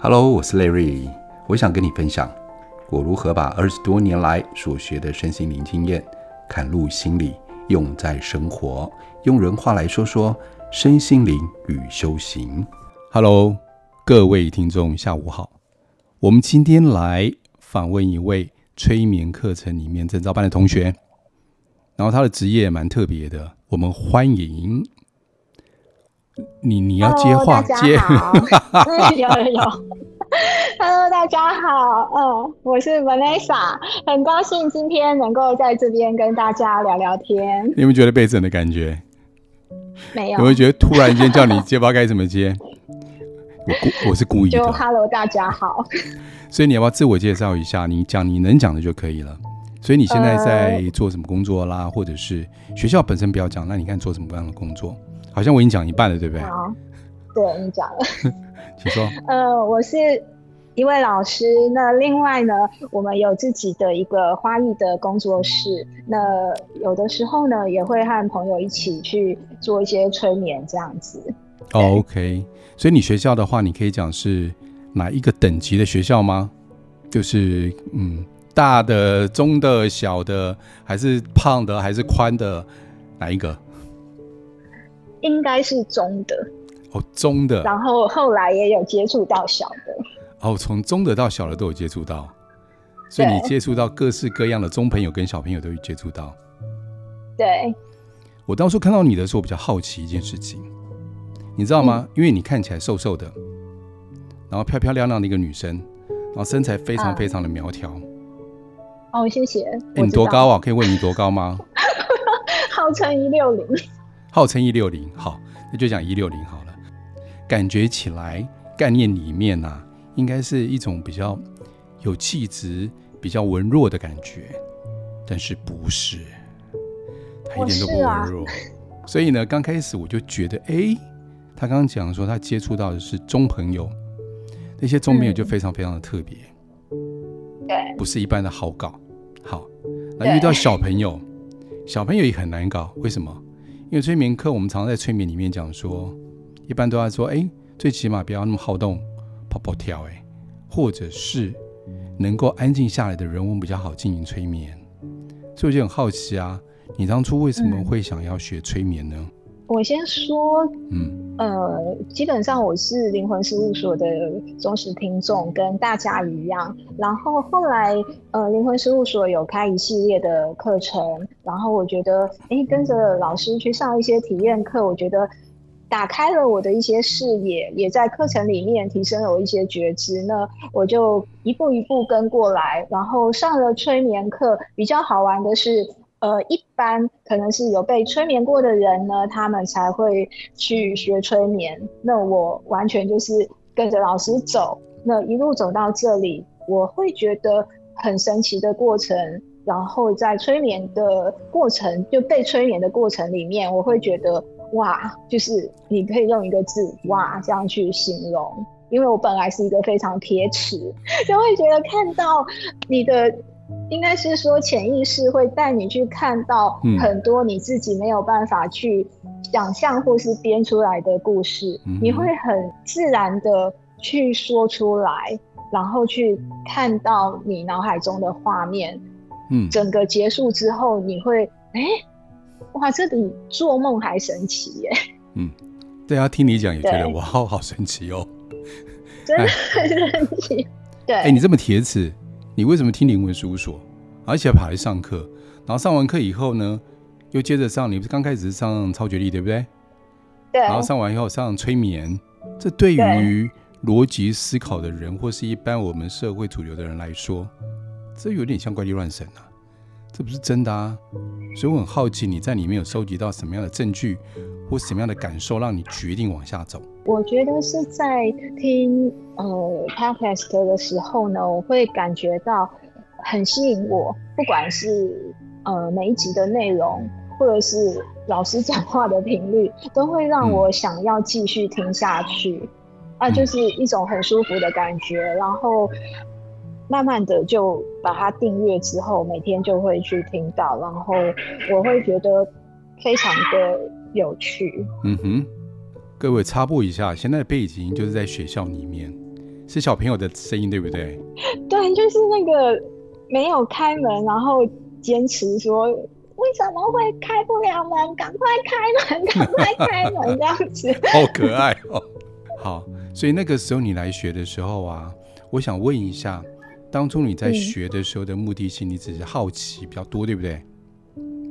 Hello，我是 Larry，我想跟你分享我如何把二十多年来所学的身心灵经验嵌入心里，用在生活。用人话来说说身心灵与修行。Hello，各位听众，下午好。我们今天来访问一位催眠课程里面正照班的同学，然后他的职业蛮特别的。我们欢迎。你你要接话接，有有有，Hello，大家好，嗯，我是 Vanessa，很高兴今天能够在这边跟大家聊聊天。你有没有觉得被整的感觉？没有，有没有觉得突然间叫你接，不知道该怎么接？我故我是故意的。就 Hello，大家好。所以你要不要自我介绍一下？你讲你能讲的就可以了。所以你现在在做什么工作啦？呃、或者是学校本身不要讲，那你看做什么样的工作？好像我已经讲一半了，对不对？好，对你讲了，请说。呃，我是一位老师。那另外呢，我们有自己的一个花艺的工作室。那有的时候呢，也会和朋友一起去做一些催眠这样子。哦，OK。所以你学校的话，你可以讲是哪一个等级的学校吗？就是嗯，大的、中的、小的，还是胖的，还是宽的，哪一个？应该是中的哦，中的。然后后来也有接触到小的。哦，从中的到小的都有接触到，所以你接触到各式各样的中朋友跟小朋友都有接触到。对。我当初看到你的时候，比较好奇一件事情，你知道吗？嗯、因为你看起来瘦瘦的，然后漂漂亮亮的一个女生，然后身材非常非常的苗条、啊。哦，谢谢。欸、你多高啊？可以问你多高吗？号称一六零。号称一六零，好，那就讲一六零好了。感觉起来，概念里面啊，应该是一种比较有气质、比较文弱的感觉，但是不是，他一点都不文弱。啊、所以呢，刚开始我就觉得，哎、欸，他刚刚讲说他接触到的是中朋友，那些中朋友就非常非常的特别，对、嗯，不是一般的好搞。好，那遇到小朋友，小朋友也很难搞，为什么？因为催眠课，我们常常在催眠里面讲说，一般都要说，哎，最起码不要那么好动，跑跑跳，哎，或者是能够安静下来的人，我们比较好进行催眠。所以我就很好奇啊，你当初为什么会想要学催眠呢？嗯我先说，嗯，呃，基本上我是灵魂事务所的忠实听众，跟大家一样。然后后来，呃，灵魂事务所有开一系列的课程，然后我觉得，哎，跟着老师去上一些体验课，我觉得打开了我的一些视野，也在课程里面提升了我一些觉知。那我就一步一步跟过来，然后上了催眠课。比较好玩的是，呃，一般可能是有被催眠过的人呢，他们才会去学催眠。那我完全就是跟着老师走，那一路走到这里，我会觉得很神奇的过程。然后在催眠的过程，就被催眠的过程里面，我会觉得哇，就是你可以用一个字“哇”这样去形容。因为我本来是一个非常铁齿，就会觉得看到你的。应该是说，潜意识会带你去看到很多你自己没有办法去想象或是编出来的故事，嗯、你会很自然的去说出来，然后去看到你脑海中的画面。嗯，整个结束之后，你会哎、欸，哇，这比做梦还神奇耶！嗯，对啊，听你讲也觉得哇，好神奇哦，真的很神奇。对，哎、欸，你这么铁齿。你为什么听灵魂事务所，而且还跑来上课？然后上完课以后呢，又接着上。你不是刚开始是上超觉力，对不对？对。然后上完以后上催眠，这对于逻辑思考的人，或是一般我们社会主流的人来说，这有点像怪力乱神啊！这不是真的啊！所以我很好奇，你在里面有收集到什么样的证据，或什么样的感受，让你决定往下走？我觉得是在听呃 podcast 的时候呢，我会感觉到很吸引我，不管是呃每一集的内容，或者是老师讲话的频率，都会让我想要继续听下去，嗯、啊，就是一种很舒服的感觉。然后慢慢的就把它订阅之后，每天就会去听到，然后我会觉得非常的有趣。嗯哼。各位插播一下，现在的背景就是在学校里面，是小朋友的声音，对不对？对，就是那个没有开门，然后坚持说为什么会开不了门？赶快开门，赶快开门，这样子。好可爱哦。好，所以那个时候你来学的时候啊，我想问一下，当初你在学的时候的目的性，你只是好奇比较多，对不对？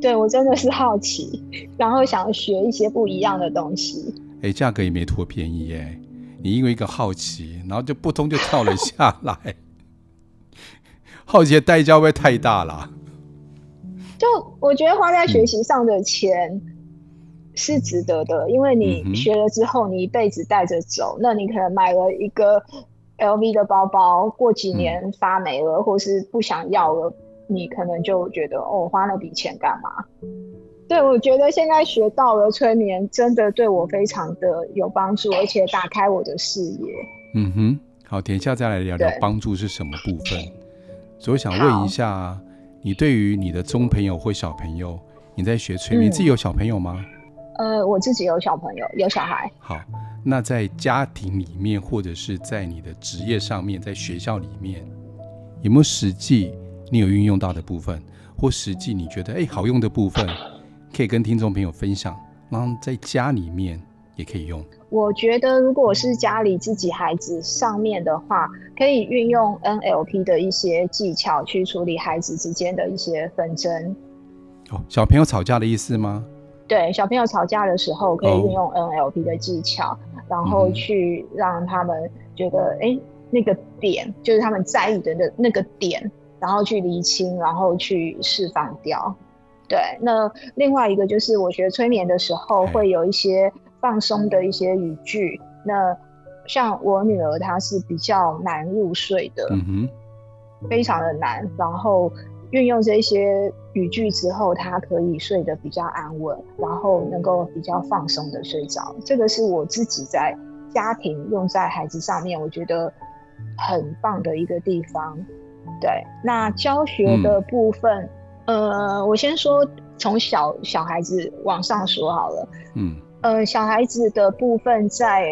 对，我真的是好奇，然后想学一些不一样的东西。哎，价格也没多便宜耶！你因为一个好奇，然后就扑通就跳了下来，好奇的代价会不会太大了？就我觉得花在学习上的钱是值得的，嗯、因为你学了之后，你一辈子带着走。嗯、那你可能买了一个 LV 的包包，过几年发霉了，嗯、或是不想要了。你可能就觉得哦，花那笔钱干嘛？对，我觉得现在学到了催眠，真的对我非常的有帮助，而且打开我的视野。嗯哼，好，等一下再来聊聊帮助是什么部分。所以我想问一下，你对于你的中朋友或小朋友，你在学催眠，嗯、自己有小朋友吗？呃，我自己有小朋友，有小孩。好，那在家庭里面，或者是在你的职业上面，在学校里面，有没有实际？你有运用到的部分，或实际你觉得哎好用的部分，可以跟听众朋友分享，然后在家里面也可以用。我觉得如果是家里自己孩子上面的话，可以运用 NLP 的一些技巧去处理孩子之间的一些纷争。哦，小朋友吵架的意思吗？对，小朋友吵架的时候可以运用 NLP 的技巧，哦、然后去让他们觉得哎、嗯、那个点就是他们在意的那那个点。然后去厘清，然后去释放掉。对，那另外一个就是我学催眠的时候，会有一些放松的一些语句。嗯、那像我女儿，她是比较难入睡的，嗯哼，非常的难。然后运用这些语句之后，他可以睡得比较安稳，然后能够比较放松的睡着。这个是我自己在家庭用在孩子上面，我觉得很棒的一个地方。对，那教学的部分，嗯、呃，我先说从小小孩子往上说好了。嗯，呃，小孩子的部分在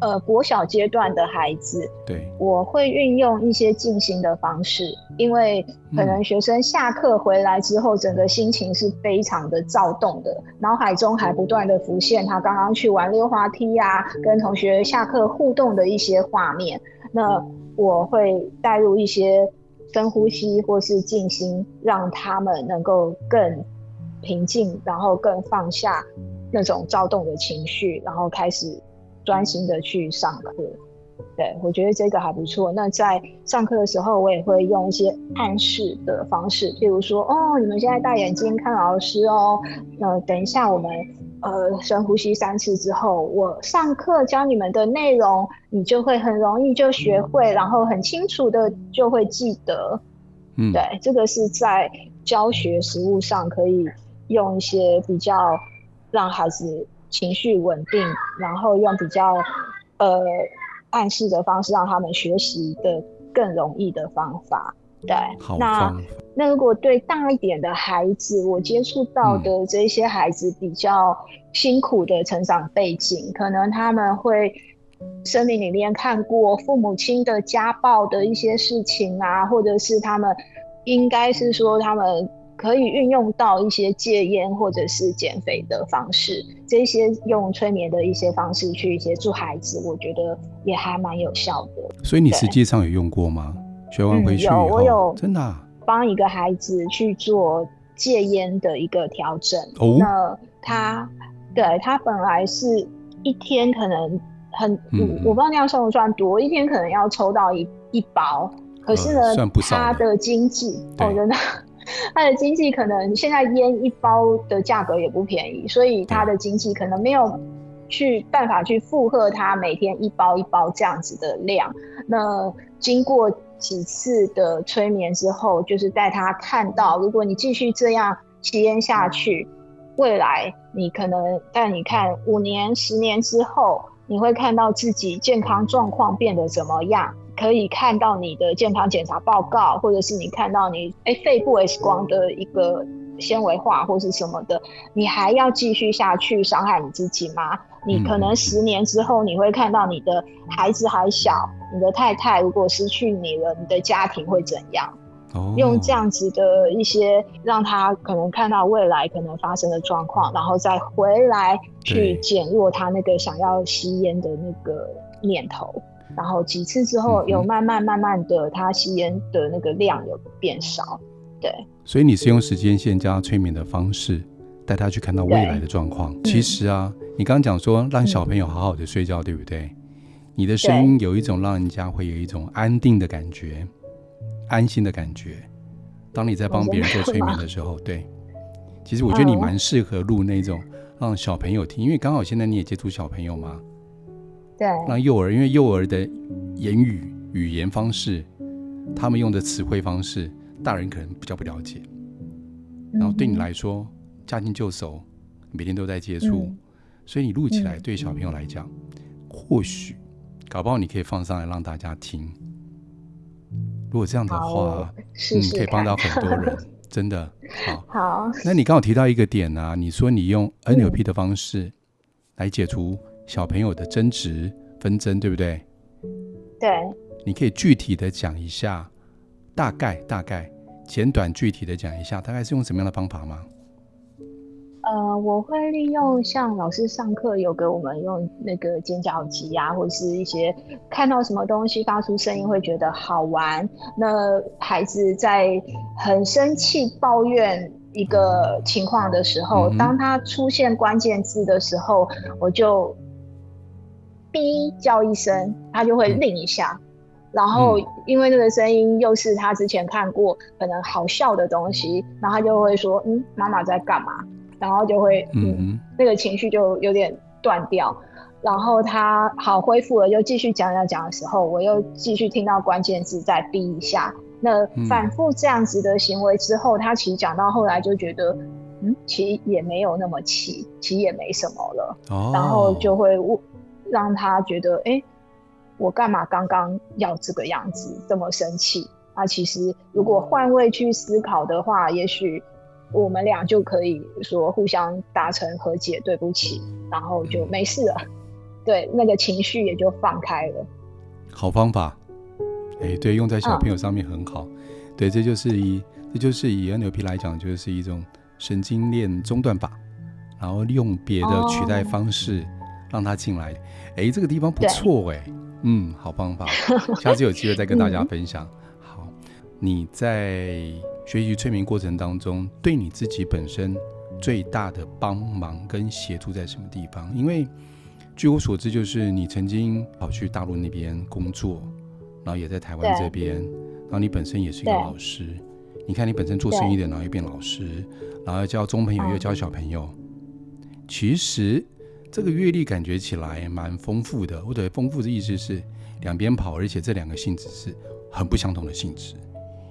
呃国小阶段的孩子，对，我会运用一些静心的方式，因为可能学生下课回来之后，整个心情是非常的躁动的，脑海中还不断的浮现他刚刚去玩溜滑梯呀、啊，跟同学下课互动的一些画面。那我会带入一些深呼吸或是静心，让他们能够更平静，然后更放下那种躁动的情绪，然后开始专心的去上课。对，我觉得这个还不错。那在上课的时候，我也会用一些暗示的方式，譬如说，哦，你们现在戴眼镜看老师哦。那等一下我们。呃，深呼吸三次之后，我上课教你们的内容，你就会很容易就学会，然后很清楚的就会记得。嗯，对，这个是在教学实务上可以用一些比较让孩子情绪稳定，然后用比较呃暗示的方式让他们学习的更容易的方法。对，那那如果对大一点的孩子，我接触到的这些孩子比较辛苦的成长背景，嗯、可能他们会生命里面看过父母亲的家暴的一些事情啊，或者是他们应该是说他们可以运用到一些戒烟或者是减肥的方式，这些用催眠的一些方式去协助孩子，我觉得也还蛮有效的。所以你实际上有用过吗？学完回去以后，嗯、有我有真的帮一个孩子去做戒烟的一个调整。哦，那他对他本来是一天可能很，嗯、我不知道那样算不算多，一天可能要抽到一一包。可是呢，呃、他的经济，我觉得 他的经济可能现在烟一包的价格也不便宜，所以他的经济可能没有去办法去负荷他每天一包一包这样子的量。那经过。几次的催眠之后，就是带他看到，如果你继续这样吸烟下去，未来你可能带你看五年、十年之后，你会看到自己健康状况变得怎么样？可以看到你的健康检查报告，或者是你看到你哎肺部 X 光的一个纤维化或是什么的，你还要继续下去伤害你自己吗？你可能十年之后你会看到你的孩子还小，你的太太如果失去你了，你的家庭会怎样？哦，用这样子的一些让他可能看到未来可能发生的状况，然后再回来去减弱他那个想要吸烟的那个念头。然后几次之后，有慢慢慢慢的，他吸烟的那个量有变少。对，所以你是用时间线加催眠的方式带他去看到未来的状况。其实啊，你刚刚讲说让小朋友好好的睡觉，嗯、对不对？你的声音有一种让人家会有一种安定的感觉。安心的感觉。当你在帮别人做催眠的时候，对，其实我觉得你蛮适合录那种让小朋友听，因为刚好现在你也接触小朋友嘛。对。让幼儿，因为幼儿的言语语言方式，他们用的词汇方式，大人可能比较不了解。然后对你来说，驾轻就熟，每天都在接触，嗯、所以你录起来对小朋友来讲，嗯、或许搞不好你可以放上来让大家听。如果这样的话，试试嗯，可以帮到很多人，真的好。好，那你刚好提到一个点啊，你说你用 NLP 的方式来解除小朋友的争执纷争，对不对？对。你可以具体的讲一下，大概大概简短具体的讲一下，大概是用什么样的方法吗？呃，我会利用像老师上课有给我们用那个尖角机啊，或者是一些看到什么东西发出声音会觉得好玩。那孩子在很生气抱怨一个情况的时候，嗯、当他出现关键字的时候，我就哔叫一声，他就会拧一下。然后因为那个声音又是他之前看过可能好笑的东西，然后他就会说：“嗯，妈妈在干嘛？”然后就会，嗯，嗯，那个情绪就有点断掉。然后他好恢复了，又继续讲讲讲的时候，我又继续听到关键字再逼一下。那反复这样子的行为之后，他其实讲到后来就觉得，嗯，其实也没有那么气，其实也没什么了。哦。然后就会让他觉得，哎，我干嘛刚刚要这个样子这么生气？那其实如果换位去思考的话，也许。我们俩就可以说互相达成和解，对不起，然后就没事了。对，那个情绪也就放开了。好方法，哎，对，用在小朋友上面很好。嗯、对，这就是以这就是以 NLP 来讲，就是一种神经链中断法，然后利用别的取代方式让他进来。哎、哦，这个地方不错哎，嗯，好方法，下次有机会再跟大家分享。嗯、好，你在。学习催眠过程当中，对你自己本身最大的帮忙跟协助在什么地方？因为据我所知，就是你曾经跑去大陆那边工作，然后也在台湾这边，然后你本身也是一个老师。你看，你本身做生意的，然后又变老师，然后教中朋友又教小朋友。其实这个阅历感觉起来蛮丰富的。或者丰富的意思是两边跑，而且这两个性质是很不相同的性质。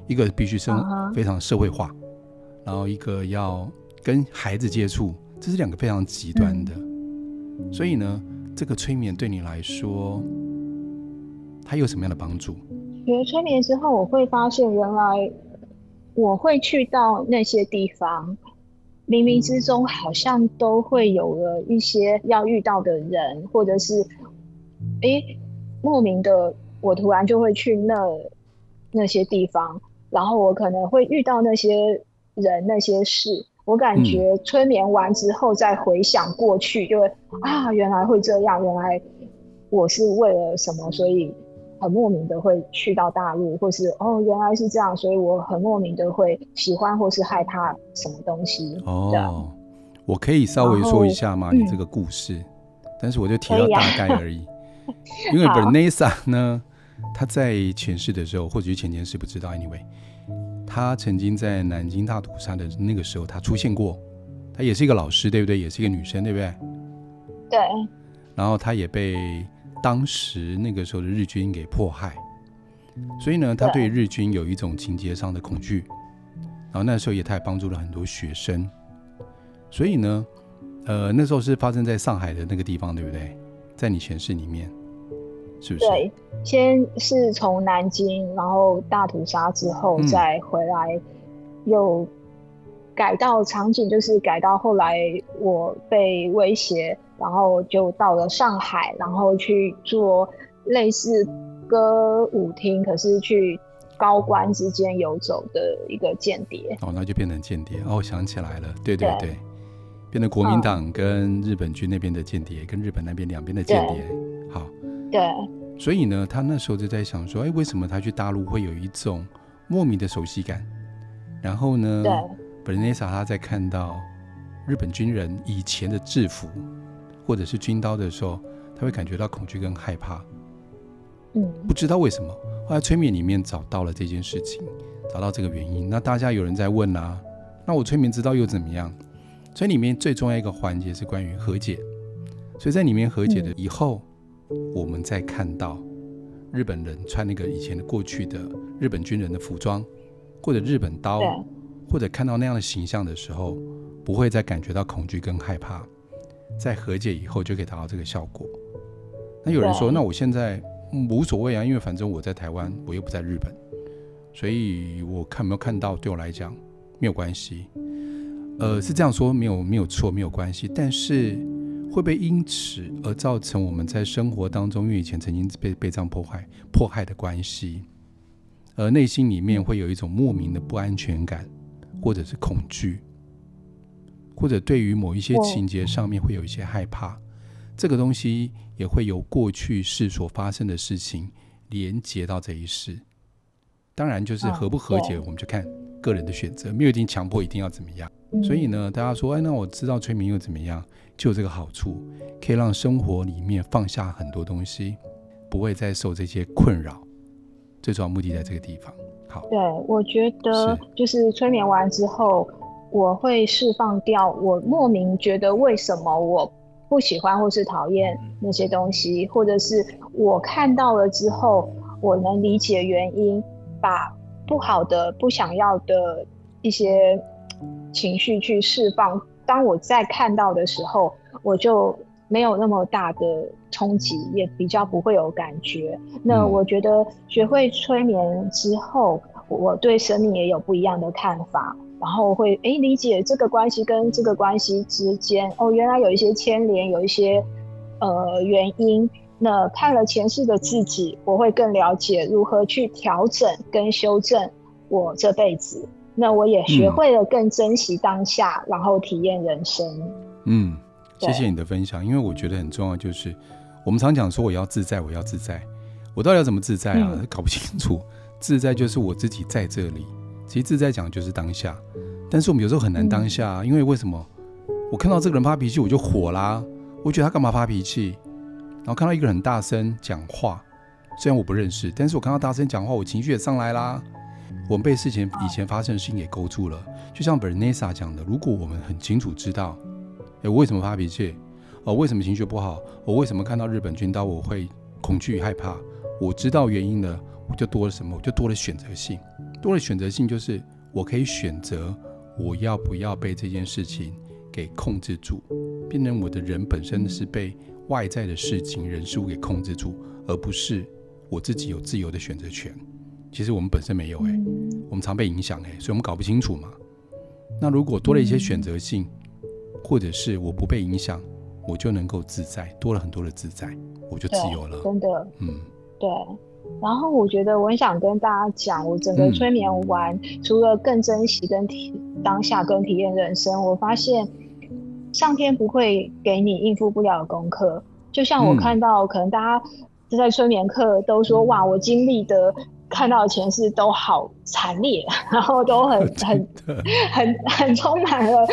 一个必须生非常社会化，uh. 然后一个要跟孩子接触，这是两个非常极端的。嗯。所以呢，这个催眠对你来说，它有什么样的帮助？学催眠之后，我会发现原来我会去到那些地方，冥冥之中好像都会有了一些要遇到的人，或者是哎莫名的，我突然就会去那那些地方。然后我可能会遇到那些人、那些事，我感觉催眠完之后再回想过去，就会啊，原来会这样，原来我是为了什么，所以很莫名的会去到大陆，或是哦，原来是这样，所以我很莫名的会喜欢或是害怕什么东西。哦，我可以稍微说一下吗？你这个故事，嗯，但是我就提到大概而已，因为 Bernessa 呢。他在前世的时候，或者是前前世不知道。Anyway，他曾经在南京大屠杀的那个时候，他出现过。他也是一个老师，对不对？也是一个女生，对不对？对。然后他也被当时那个时候的日军给迫害，所以呢，他对日军有一种情节上的恐惧。然后那时候也他也帮助了很多学生。所以呢，呃，那时候是发生在上海的那个地方，对不对？在你前世里面。是不是？对，先是从南京，然后大屠杀之后再回来，又改到场景，就是改到后来我被威胁，然后就到了上海，然后去做类似歌舞厅，可是去高官之间游走的一个间谍。哦，那就变成间谍。哦，我想起来了，对对对，对变成国民党跟日本军那边的间谍，嗯，跟日本那边两边的间谍。好，对。所以呢，他那时候就在想说，哎，为什么他去大陆会有一种莫名的熟悉感？然后呢，对。Vanessa 他在看到日本军人以前的制服或者是军刀的时候，他会感觉到恐惧跟害怕。嗯，不知道为什么。后来催眠里面找到了这件事情，找到这个原因。那大家有人在问啊，那我催眠知道又怎么样？所以里面最重要一个环节是关于和解。所以在里面和解的以后，嗯、我们再看到日本人穿那个以前的过去的日本军人的服装，或者日本刀。或者看到那样的形象的时候，不会再感觉到恐惧跟害怕，在和解以后就可以达到这个效果。那有人说，那我现在无所谓啊，因为反正我在台湾，我又不在日本，所以我看没有看到对我来讲没有关系。呃，是这样说，没有没有错，没有关系。但是会不会因此而造成我们在生活当中，因为以前曾经被被这样迫害迫害的关系，而内心里面会有一种莫名的不安全感？或者是恐惧，或者对于某一些情节上面会有一些害怕，这个东西也会由过去世所发生的事情连接到这一世。当然，就是和不和解，我们就看个人的选择，没有一定强迫一定要怎么样。所以呢，大家说，哎，那我知道催眠又怎么样？就有这个好处，可以让生活里面放下很多东西，不会再受这些困扰。最主要目的在这个地方。好对，我觉得就是催眠完之后，我会释放掉我莫名觉得为什么我不喜欢或是讨厌那些东西，或者是我看到了之后，我能理解原因，把不好的、不想要的一些情绪去释放。当我再看到的时候，我就没有那么大的冲击，也比较不会有感觉。那我觉得学会催眠之后，我对生命也有不一样的看法，然后会诶、欸、理解这个关系跟这个关系之间哦，原来有一些牵连，有一些呃原因。那看了前世的自己，我会更了解如何去调整跟修正我这辈子。那我也学会了更珍惜当下，嗯、然后体验人生。嗯。谢谢你的分享，因为我觉得很重要，就是我们常讲说我要自在，我要自在，我到底要怎么自在啊？搞不清楚。自在就是我自己在这里，其实自在讲就是当下，但是我们有时候很难当下，因为为什么？我看到这个人发脾气，我就火啦，我觉得他干嘛发脾气？然后看到一个人很大声讲话，虽然我不认识，但是我看到大声讲话，我情绪也上来啦。我们被事情以前发生的事情给勾住了，就像 Vanessa 讲的，如果我们很清楚知道。诶，我为什么发脾气？哦，为什么情绪不好？我为什么看到日本军刀我会恐惧害怕？我知道原因了，我就多了什么？我就多了选择性。多了选择性就是我可以选择我要不要被这件事情给控制住，变成我的人本身是被外在的事情、人事物给控制住，而不是我自己有自由的选择权。其实我们本身没有诶，我们常被影响诶，所以我们搞不清楚嘛。那如果多了一些选择性，或者是我不被影响，我就能够自在，多了很多的自在，我就自由了。真的，嗯，对。然后我觉得我很想跟大家讲，我整个催眠完，嗯、除了更珍惜跟体当下跟体验人生，我发现上天不会给你应付不了的功课。就像我看到，嗯、可能大家在催眠课都说，嗯、哇，我经历的、看到的前世都好惨烈，然后都很 很 很很充满了。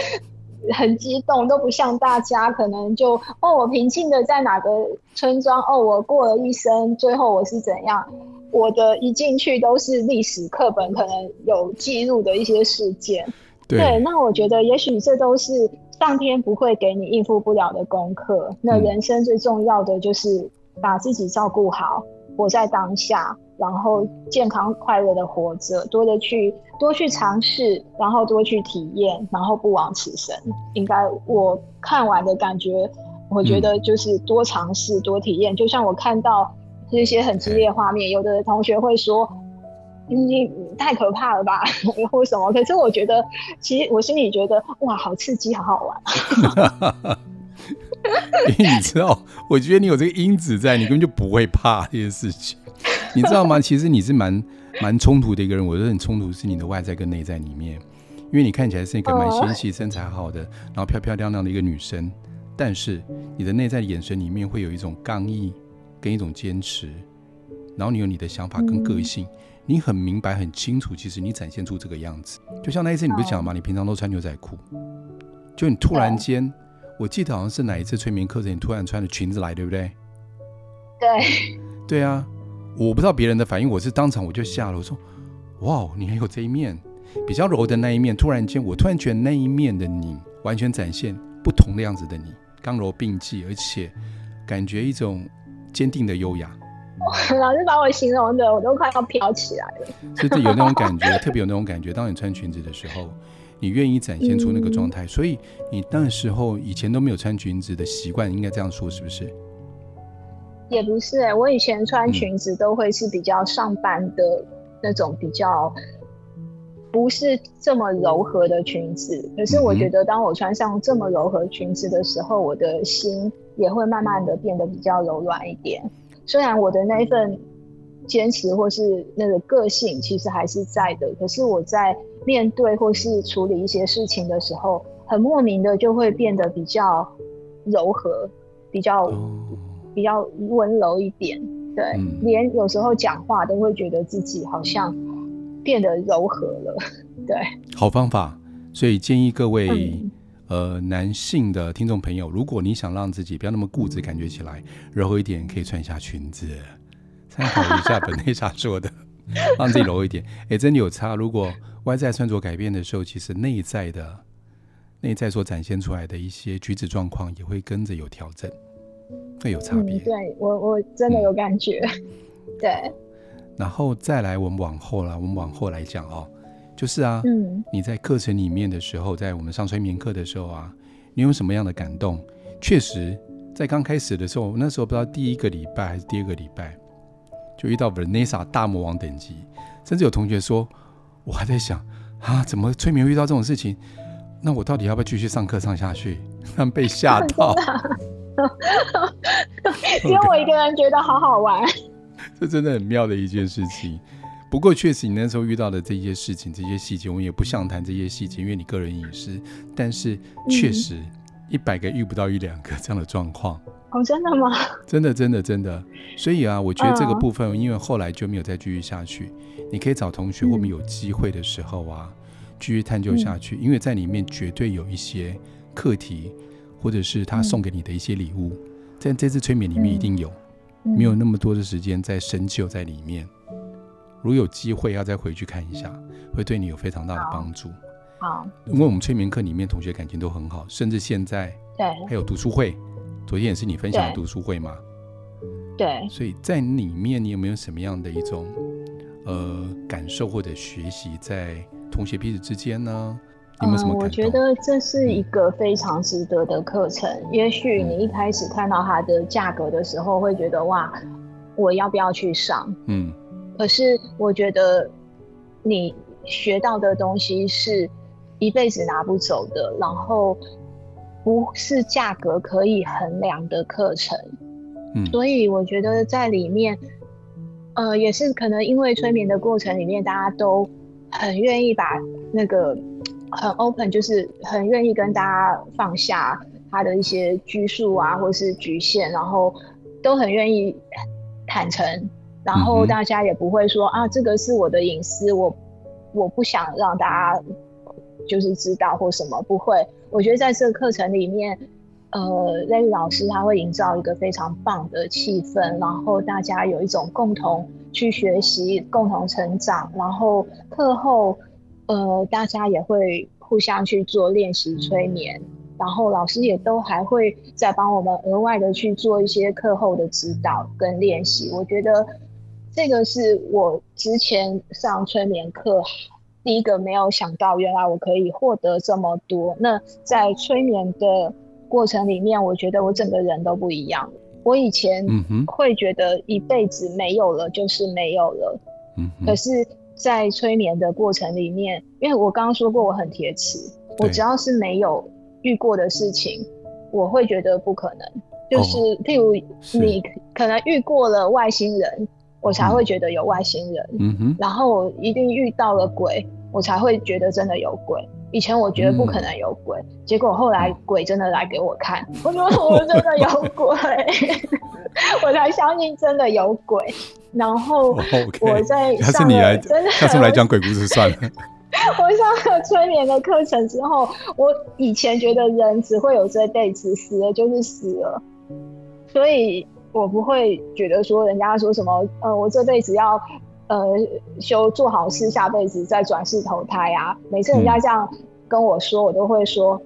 很激动，都不像大家可能就哦，我平静的在哪个村庄哦，我过了一生，最后我是怎样？我的一进去都是历史课本可能有记录的一些事件。对，对，那我觉得也许这都是上天不会给你应付不了的功课。那人生最重要的就是把自己照顾好，活在当下。然后健康快乐的活着，多的去多去尝试，然后多去体验，然后不枉此生。应该我看完的感觉，我觉得就是多尝试、多体验。就像我看到这些很激烈的画面，有的同学会说：“你太可怕了吧，或什么？可是我觉得，其实我心里觉得，哇，好刺激，好好玩。因为你知道，我觉得你有这个因子在，你根本就不会怕这些事情。你知道吗？其实你是蛮蛮冲突的一个人。我觉得很冲突是你的外在跟内在里面，因为你看起来是一个蛮纤细、身材好的，然后漂漂亮亮的一个女生，但是你的内在的眼神里面会有一种刚毅跟一种坚持，然后你有你的想法跟个性，你很明白很清楚，其实你展现出这个样子。就像那一次你不是讲吗？你平常都穿牛仔裤，就你突然间。我记得好像是哪一次催眠课程，你突然穿着裙子来，对不对？对，对啊，我不知道别人的反应，我是当场我就吓了，我说：“哇，你还有这一面，比较柔的那一面。”突然间，我突然觉得那一面的你完全展现不同的样子的你，刚柔并济，而且感觉一种坚定的优雅。老师把我形容的，我都快要飘起来了。是的，有那种感觉，特别有那种感觉。当你穿裙子的时候。你愿意展现出那个状态，嗯，所以你那时候以前都没有穿裙子的习惯，应该这样说是不是？也不是哎，我以前穿裙子都会是比较上班的那种，比较不是这么柔和的裙子。可是我觉得，当我穿上这么柔和裙子的时候，我的心也会慢慢的变得比较柔软一点。虽然我的那一份坚持或是那个个性其实还是在的，可是我在。面对或是处理一些事情的时候，很莫名的就会变得比较柔和，比较、oh. 比较温柔一点。对、嗯，连有时候讲话都会觉得自己好像变得柔和了。对，好方法。所以建议各位、嗯、呃男性的听众朋友，如果你想让自己不要那么固执，感觉起来柔和一点，可以穿一下裙子，参考一下本内莎说的，让自己柔一点。哎、欸，真的有差。如果外在穿着改变的时候，其实内在的内在所展现出来的一些举止状况也会跟着有调整，会有差别。嗯、对我，我真的有感觉。嗯、对。然后再来，我们往后了，我们往后来讲哦，就是啊，嗯，你在课程里面的时候，在我们上催眠课的时候啊，你有什么样的感动？确实，在刚开始的时候，那时候不知道第一个礼拜还是第二个礼拜，就遇到 Vanessa 大魔王等级，甚至有同学说。我还在想啊，怎么催眠遇到这种事情？那我到底要不要继续上课上下去？他们被吓到，只有我一个人觉得好好玩。这真的很妙的一件事情。不过确实，你那时候遇到的这些事情、这些细节，我们也不想谈这些细节，因为你个人隐私。但是确实，一百个遇不到一两个这样的状况。哦，真的吗？真的，真的，真的。所以啊，我觉得这个部分，因为后来就没有再继续下去。你可以找同学，或者有机会的时候啊，继续探究下去。因为在里面绝对有一些课题，或者是他送给你的一些礼物，在这次催眠里面一定有。没有那么多的时间在深究在里面。如有机会要再回去看一下，会对你有非常大的帮助。好，因为我们催眠课里面同学感情都很好，甚至现在对还有读书会。昨天也是你分享的读书会吗？对，所以在里面你有没有什么样的一种呃感受或者学习，在同学彼此之间呢？有没有什么？嗯，我觉得这是一个非常值得的课程。嗯。也许你一开始看到它的价格的时候，会觉得哇，我要不要去上？嗯，可是我觉得你学到的东西是一辈子拿不走的，然后。不是价格可以衡量的课程，嗯，所以我觉得在里面，呃，也是可能因为催眠的过程里面，大家都很愿意把那个很 open，就是很愿意跟大家放下他的一些拘束啊，或是局限，然后都很愿意坦诚，然后大家也不会说啊，这个是我的隐私，我我不想让大家就是知道或什么，不会。我觉得在这个课程里面，呃雷老师他会营造一个非常棒的气氛，然后大家有一种共同去学习、共同成长，然后课后，呃，大家也会互相去做练习催眠，然后老师也都还会再帮我们额外的去做一些课后的指导跟练习。我觉得这个是我之前上催眠课。第一个没有想到，原来我可以获得这么多。那在催眠的过程里面，我觉得我整个人都不一样。我以前会觉得一辈子没有了就是没有了，嗯，可是在催眠的过程里面，因为我刚刚说过我很铁齿，我只要是没有遇过的事情，我会觉得不可能。就是譬如你可能遇过了外星人，我才会觉得有外星人。嗯哼，然后我一定遇到了鬼，我才会觉得真的有鬼。以前我觉得不可能有鬼，嗯、结果后来鬼真的来给我看，我说我真的有 鬼，我才相信真的有鬼。然后我在上了真的，下次来讲鬼故事算了。我上了催眠的课程之后，我以前觉得人只会有这辈子，死了就是死了。所以我不会觉得说人家说什么，呃，我这辈子要呃修做好事，下辈子再转世投胎啊。每次人家这样跟我说，我都会说：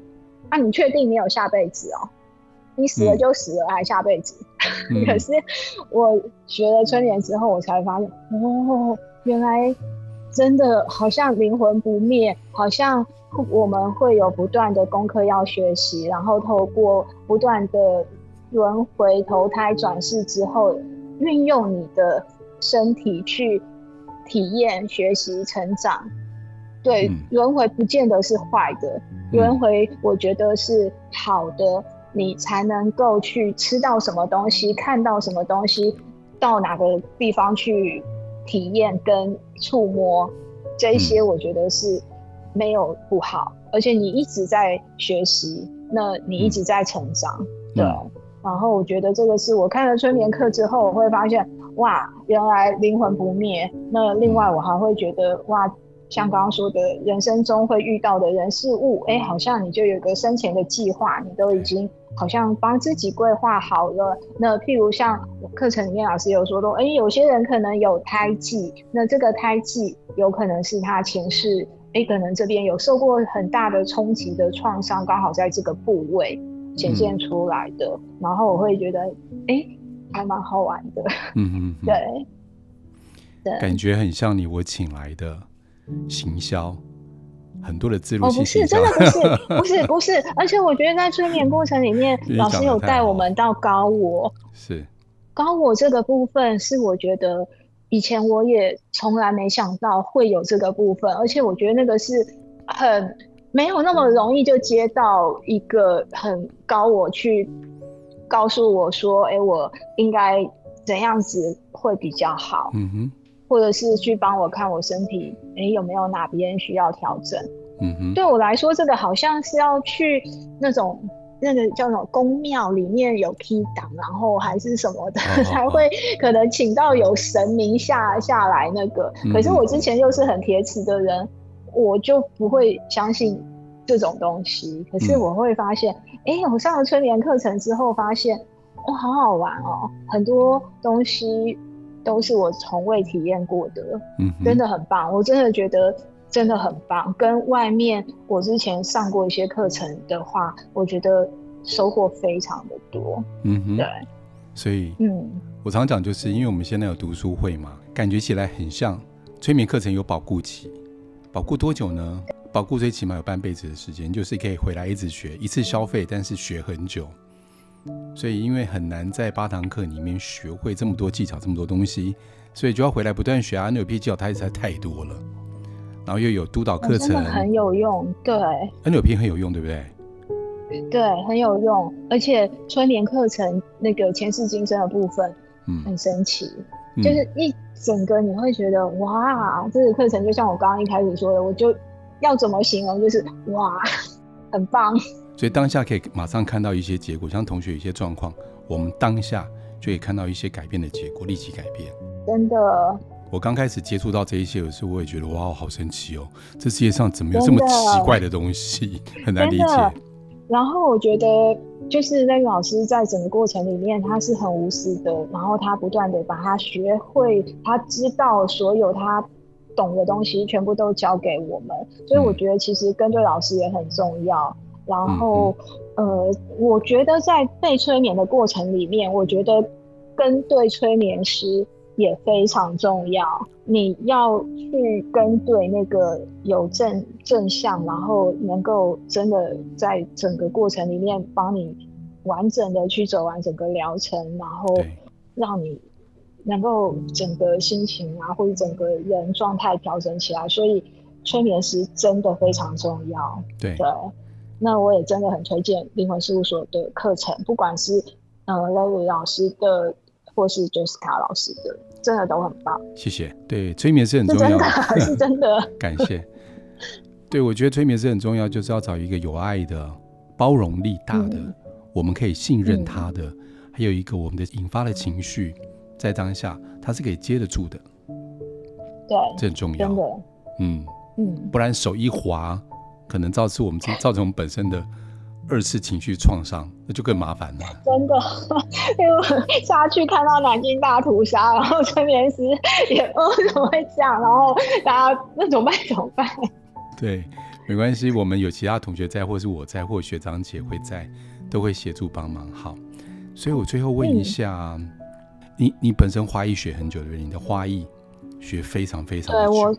啊，你确定你有下辈子哦？你死了就死了，还下辈子？嗯、可是我学了催眠之后，我才发现，哦，原来真的好像灵魂不灭，好像我们会有不断的功课要学习，然后透过不断的。轮回投胎转世之后，运用你的身体去体验、学习、成长。对，轮回不见得是坏的，轮回我觉得是好的，你才能够去吃到什么东西，看到什么东西，到哪个地方去体验跟触摸，这一些我觉得是没有不好，而且你一直在学习，那你一直在成长，对。然后我觉得这个是我看了催眠课之后，我会发现哇，原来灵魂不灭。那另外我还会觉得哇，像刚刚说的，人生中会遇到的人事物，哎，好像你就有个生前的计划，你都已经好像帮自己规划好了。那譬如像课程里面老师有说到，哎，有些人可能有胎记，那这个胎记有可能是他前世，哎，可能这边有受过很大的冲击的创伤，刚好在这个部位。显现出来的，嗯、然后我会觉得，哎、欸，还蛮好玩的。嗯嗯，对，对，感觉很像你我请来的行销，很多的自录。哦，不是，真的不是，不是，不是。而且我觉得在催眠过程里面，老师有带我们到高我。是高我这个部分，是我觉得以前我也从来没想到会有这个部分，而且我觉得那个是很。没有那么容易就接到一个很高我去告诉我说，哎，我应该怎样子会比较好？嗯哼，或者是去帮我看我身体，哎，有没有哪边需要调整？嗯哼，对我来说，这个好像是要去那种那个叫什么宫庙里面有 key 档，然后还是什么的，哦、才会可能请到有神明下下来那个。嗯、可是我之前又是很铁齿的人。我就不会相信这种东西，可是我会发现，哎、嗯欸，我上了催眠课程之后，发现哇，好好玩哦，很多东西都是我从未体验过的，嗯，真的很棒，我真的觉得真的很棒。跟外面我之前上过一些课程的话，我觉得收获非常的多，嗯哼，对，所以，嗯，我常讲就是因为我们现在有读书会嘛，感觉起来很像催眠课程有保固期。保固多久呢？保固最起码有半辈子的时间，就是可以回来一直学，一次消费，但是学很久。所以因为很难在八堂课里面学会这么多技巧，这么多东西，所以就要回来不断学啊。NLP 技巧它实在太多了，然后又有督导课程，很有用。对，NLP 很有用，对不对？对，很有用。而且春联课程那个前世今生的部分，嗯，很神奇，嗯、就是一。整个你会觉得哇，这个课程就像我刚刚一开始说的，我就要怎么形容，就是哇，很棒。所以当下可以马上看到一些结果，像同学有一些状况，我们当下就可以看到一些改变的结果，立即改变。真的。我刚开始接触到这一些的时候，我也觉得哇，好神奇哦，这世界上怎么有这么奇怪的东西，很难理解。然后我觉得，就是那个老师在整个过程里面，他是很无私的，然后他不断的把他学会，他知道所有他懂的东西，全部都教给我们。所以我觉得其实跟对老师也很重要。然后，呃，我觉得在被催眠的过程里面，我觉得跟对催眠师。也非常重要，你要去跟对那个有正正向，然后能够真的在整个过程里面帮你完整的去走完整个疗程，然后让你能够整个心情啊，或者整个人状态调整起来，所以催眠师真的非常重要。对。对，那我也真的很推荐灵魂事务所的课程，不管是呃 Larry 老师的，或是 Jessica 老师的，真的都很棒。谢谢。对，催眠是很重要，是真的，是真的。感谢。对，我觉得催眠是很重要，就是要找一个有爱的、包容力大的、嗯、我们可以信任他的，嗯、还有一个我们的引发的情绪。在当下，他是可以接得住的，对，这很重要，真的，嗯嗯，不然手一滑，可能造成我们 造成我们本身的二次情绪创伤，那就更麻烦了。真的，因为下去看到南京大屠杀，然后催眠师也哦怎么会这样，然后大家那怎么办？怎么办？对，没关系，我们有其他同学在，或是我在，或学长姐会在，都会协助帮忙。好，所以我最后问一下。嗯你你本身花艺学很久对不对？你的花艺学非常非常的久。对，我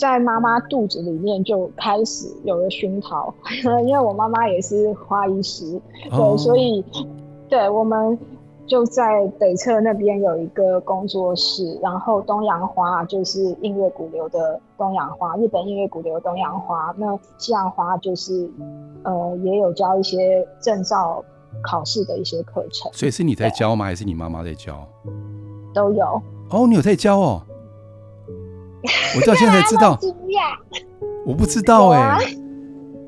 在妈妈肚子里面就开始有了熏陶，因为我妈妈也是花艺师，对，所以对，我们就在北侧那边有一个工作室，然后东洋花就是音乐古流的东洋花，日本音乐古流的东洋花，那西洋花就是呃也有教一些证照。考试的一些课程，所以是你在教吗？还是你妈妈在教？都有。哦，你有在教哦？我到现在才知道。我不知道哎、欸。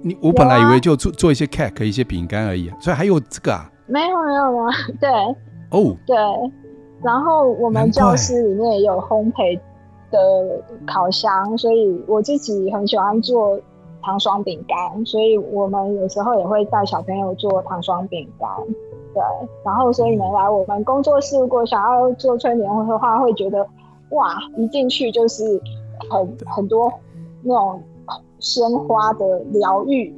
你我本来以为就做做一些 cake 一些饼干而已，所以还有这个啊？没有没有没有。对。哦。对。然后我们教室里面也有烘焙的烤箱，所以我自己很喜欢做。糖霜饼干，所以我们有时候也会带小朋友做糖霜饼干，对。然后，所以你们来我们工作室，如果想要做催眠的话，会觉得哇，一进去就是很很多那种鲜花的疗愈，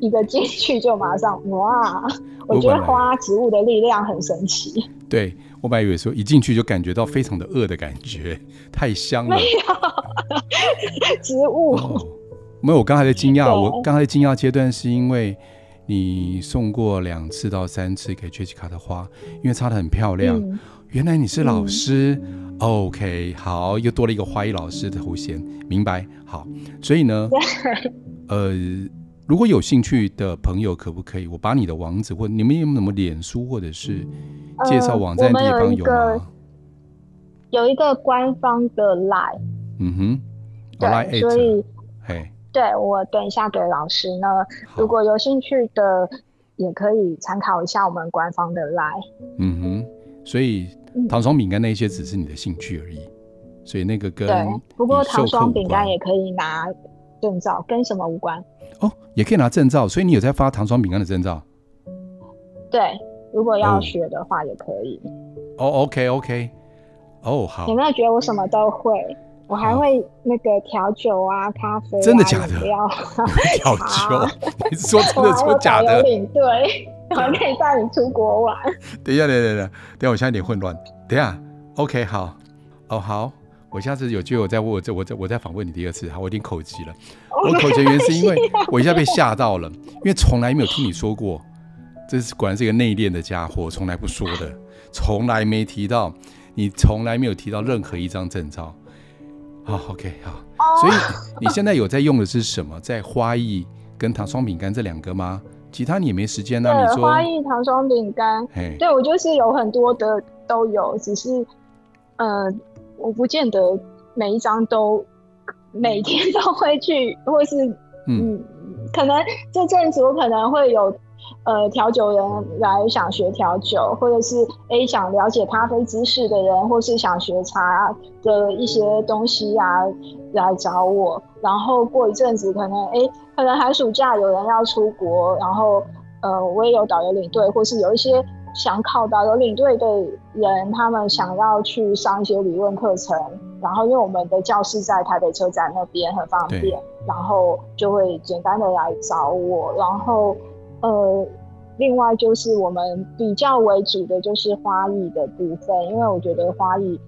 一个进去就马上哇，我觉得花植物的力量很神奇。对，我本来以为说一进去就感觉到非常的饿的感觉，太香了。没有植物。哦没有，我刚才的惊讶，我刚才的惊讶阶段是因为你送过两次到三次给 Jessica 的花，因为插的很漂亮。嗯、原来你是老师、嗯、，OK，好，又多了一个花艺老师的头衔，明白？好，所以呢，呃，如果有兴趣的朋友，可不可以我把你的网址或你们有没有什么脸书或者是介绍网站的地方有吗？呃、有，有一个官方的 Line，嗯哼，对，Line 所以，嘿。对，我等一下给老师呢，如果有兴趣的，也可以参考一下我们官方的 Line。嗯哼，所以糖霜饼干那些只是你的兴趣而已，嗯、所以那个跟对，不过糖霜饼干也可以拿证照，跟什么无关？哦，也可以拿证照，所以你有在发糖霜饼干的证照？对，如果要学的话也可以。哦，OK OK，哦好。有没有觉得我什么都会？我还会那个调酒啊，咖啡啊，真的假的？调酒？你是说真的说假的？领队，我可以带你出国玩。等一下，等等等，等下我现在有点混乱。等一下，OK，好，哦好，我下次有机会我再问我再我再我再访问你第二次。好，我有点口急了。我口急的原因是因为我一下被吓到了，因为从来没有听你说过，这是果然是一个内敛的家伙，从来不说的，从来没提到，你从来没有提到任何一张证照。好、oh，OK，好。Oh. 所以你现在有在用的是什么？在花艺跟糖霜饼干这两个吗？其他你也没时间呢、你说，花艺、糖霜饼干。对，我就是有很多的都有，只是呃，我不见得每一张都每天都会去，或是嗯，嗯，可能这阵子我可能会有。呃，调酒人来想学调酒，或者是 A 想了解咖啡知识的人，或是想学茶的一些东西啊，来找我。然后过一阵子，可能哎可能寒暑假有人要出国，然后呃，我也有导游领队，或是有一些想考导游领队的人，他们想要去上一些理论课程。然后因为我们的教室在台北车站那边很方便，然后就会简单的来找我，然后。呃，另外就是我们比较为主的就是花艺的部分，因为我觉得花艺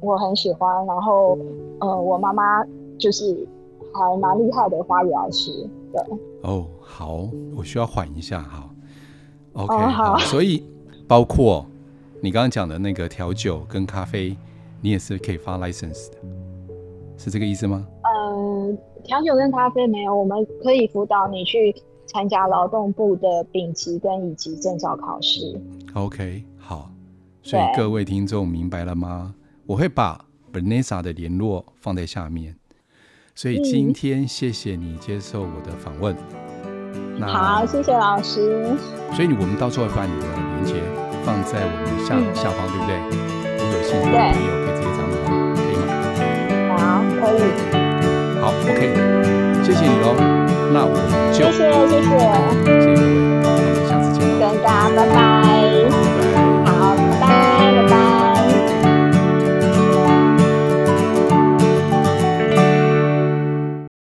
我很喜欢，然后呃，我妈妈就是还蛮厉害的花艺老师。对，哦，好，我需要缓一下，好，OK，哦，好，好，所以包括你刚刚讲的那个调酒跟咖啡你也是可以发 license 的，是这个意思吗？嗯，调酒跟咖啡没有，我们可以辅导你去参加劳动部的丙级跟乙级证照考试。OK，好，所以各位听众明白了吗？我会把 Vanessa 的联络放在下面。所以今天谢谢你接受我的访问。嗯、那好，谢谢老师。所以我们到时候会把你的连接放在我们下、嗯、下方，对不对？如果有兴趣的朋友可以直接找你，可以吗？好，可以。好，OK，谢谢你喽。那我们就谢谢谢谢。谢各位我们下次见咯拜拜。